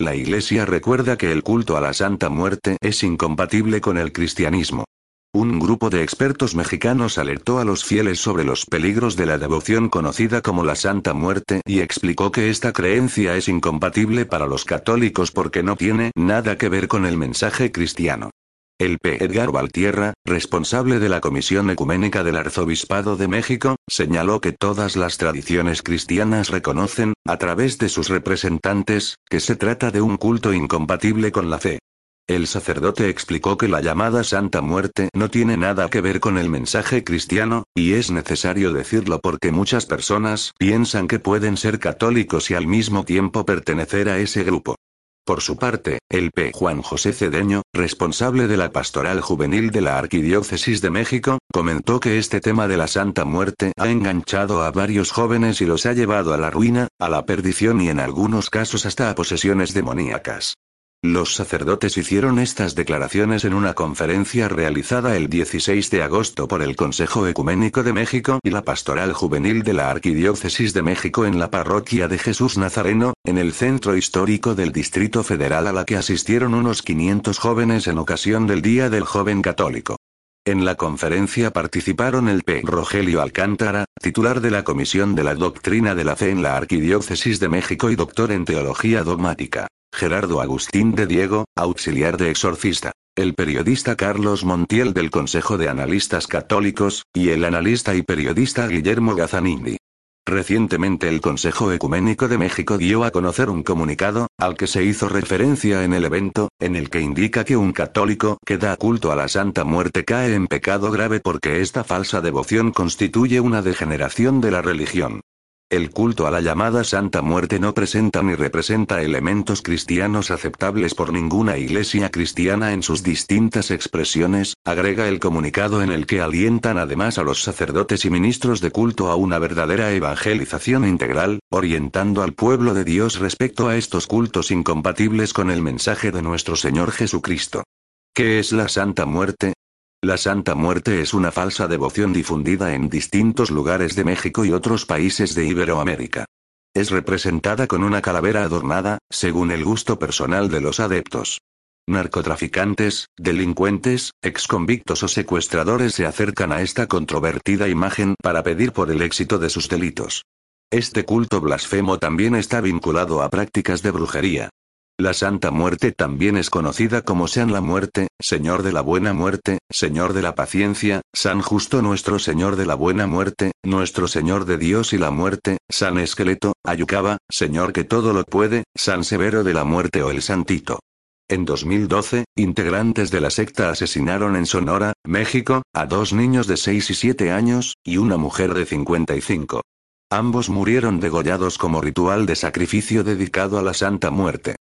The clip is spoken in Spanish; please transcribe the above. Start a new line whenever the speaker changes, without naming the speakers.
La Iglesia recuerda que el culto a la Santa Muerte es incompatible con el cristianismo. Un grupo de expertos mexicanos alertó a los fieles sobre los peligros de la devoción conocida como la Santa Muerte y explicó que esta creencia es incompatible para los católicos porque no tiene nada que ver con el mensaje cristiano. El P. Edgar Valtierra, responsable de la Comisión Ecuménica del Arzobispado de México, señaló que todas las tradiciones cristianas reconocen, a través de sus representantes, que se trata de un culto incompatible con la fe. El sacerdote explicó que la llamada Santa Muerte no tiene nada que ver con el mensaje cristiano, y es necesario decirlo porque muchas personas piensan que pueden ser católicos y al mismo tiempo pertenecer a ese grupo. Por su parte, el P. Juan José Cedeño, responsable de la pastoral juvenil de la Arquidiócesis de México, comentó que este tema de la Santa Muerte ha enganchado a varios jóvenes y los ha llevado a la ruina, a la perdición y en algunos casos hasta a posesiones demoníacas. Los sacerdotes hicieron estas declaraciones en una conferencia realizada el 16 de agosto por el Consejo Ecuménico de México y la Pastoral Juvenil de la Arquidiócesis de México en la parroquia de Jesús Nazareno, en el centro histórico del Distrito Federal a la que asistieron unos 500 jóvenes en ocasión del Día del Joven Católico. En la conferencia participaron el P. Rogelio Alcántara, titular de la Comisión de la Doctrina de la Fe en la Arquidiócesis de México y doctor en Teología Dogmática. Gerardo Agustín de Diego, auxiliar de exorcista, el periodista Carlos Montiel del Consejo de Analistas Católicos, y el analista y periodista Guillermo Gazanindi. Recientemente el Consejo Ecuménico de México dio a conocer un comunicado, al que se hizo referencia en el evento, en el que indica que un católico que da culto a la Santa Muerte cae en pecado grave porque esta falsa devoción constituye una degeneración de la religión. El culto a la llamada Santa Muerte no presenta ni representa elementos cristianos aceptables por ninguna iglesia cristiana en sus distintas expresiones, agrega el comunicado en el que alientan además a los sacerdotes y ministros de culto a una verdadera evangelización integral, orientando al pueblo de Dios respecto a estos cultos incompatibles con el mensaje de nuestro Señor Jesucristo. ¿Qué es la Santa Muerte? La Santa Muerte es una falsa devoción difundida en distintos lugares de México y otros países de Iberoamérica. Es representada con una calavera adornada, según el gusto personal de los adeptos. Narcotraficantes, delincuentes, exconvictos o secuestradores se acercan a esta controvertida imagen para pedir por el éxito de sus delitos. Este culto blasfemo también está vinculado a prácticas de brujería. La Santa Muerte también es conocida como San la Muerte, Señor de la Buena Muerte, Señor de la Paciencia, San Justo nuestro Señor de la Buena Muerte, Nuestro Señor de Dios y la Muerte, San Esqueleto, Ayucaba, Señor que todo lo puede, San Severo de la Muerte o el Santito. En 2012, integrantes de la secta asesinaron en Sonora, México, a dos niños de 6 y 7 años, y una mujer de 55. Ambos murieron degollados como ritual de sacrificio dedicado a la Santa Muerte.